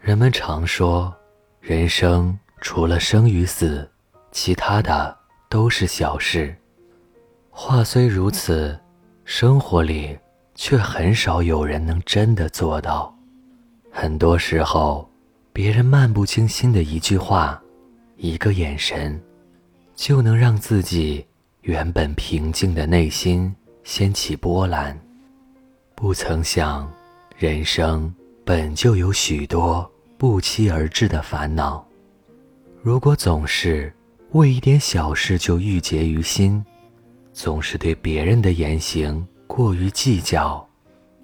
人们常说，人生除了生与死，其他的都是小事。话虽如此，生活里却很少有人能真的做到。很多时候，别人漫不经心的一句话、一个眼神，就能让自己原本平静的内心掀起波澜。不曾想，人生本就有许多不期而至的烦恼。如果总是为一点小事就郁结于心，总是对别人的言行过于计较，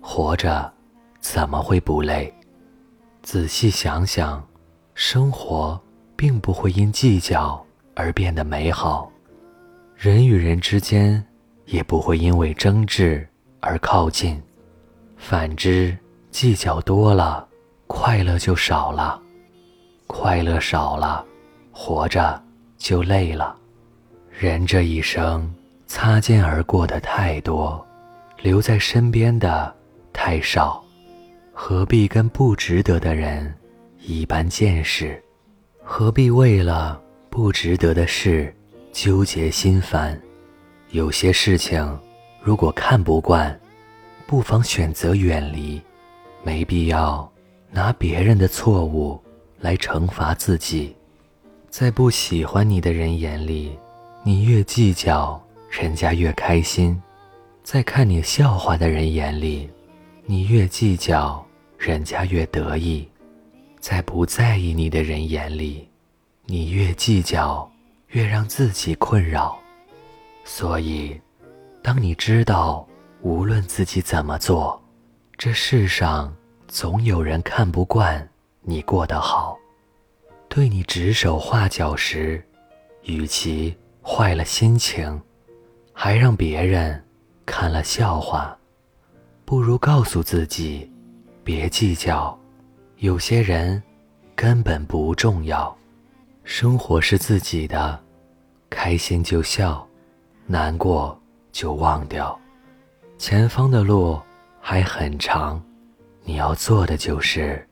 活着怎么会不累？仔细想想，生活并不会因计较而变得美好，人与人之间也不会因为争执而靠近。反之，计较多了，快乐就少了；快乐少了，活着就累了。人这一生，擦肩而过的太多，留在身边的太少，何必跟不值得的人一般见识？何必为了不值得的事纠结心烦？有些事情，如果看不惯，不妨选择远离，没必要拿别人的错误来惩罚自己。在不喜欢你的人眼里，你越计较，人家越开心；在看你笑话的人眼里，你越计较，人家越得意；在不在意你的人眼里，你越计较，越让自己困扰。所以，当你知道。无论自己怎么做，这世上总有人看不惯你过得好，对你指手画脚时，与其坏了心情，还让别人看了笑话，不如告诉自己，别计较，有些人根本不重要，生活是自己的，开心就笑，难过就忘掉。前方的路还很长，你要做的就是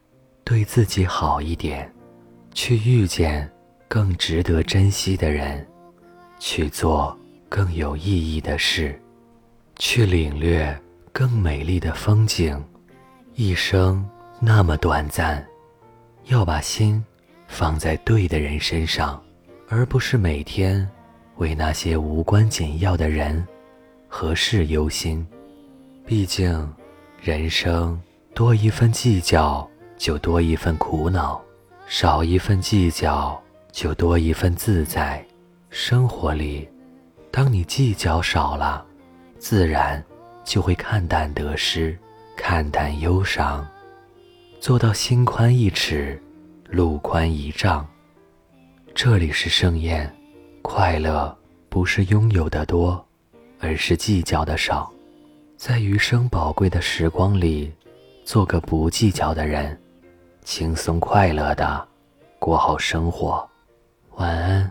对自己好一点，去遇见更值得珍惜的人，去做更有意义的事，去领略更美丽的风景。一生那么短暂，要把心放在对的人身上，而不是每天为那些无关紧要的人和事忧心。毕竟，人生多一份计较，就多一份苦恼；少一份计较，就多一份自在。生活里，当你计较少了，自然就会看淡得失，看淡忧伤，做到心宽一尺，路宽一丈。这里是盛宴，快乐不是拥有的多，而是计较的少。在余生宝贵的时光里，做个不计较的人，轻松快乐的过好生活。晚安。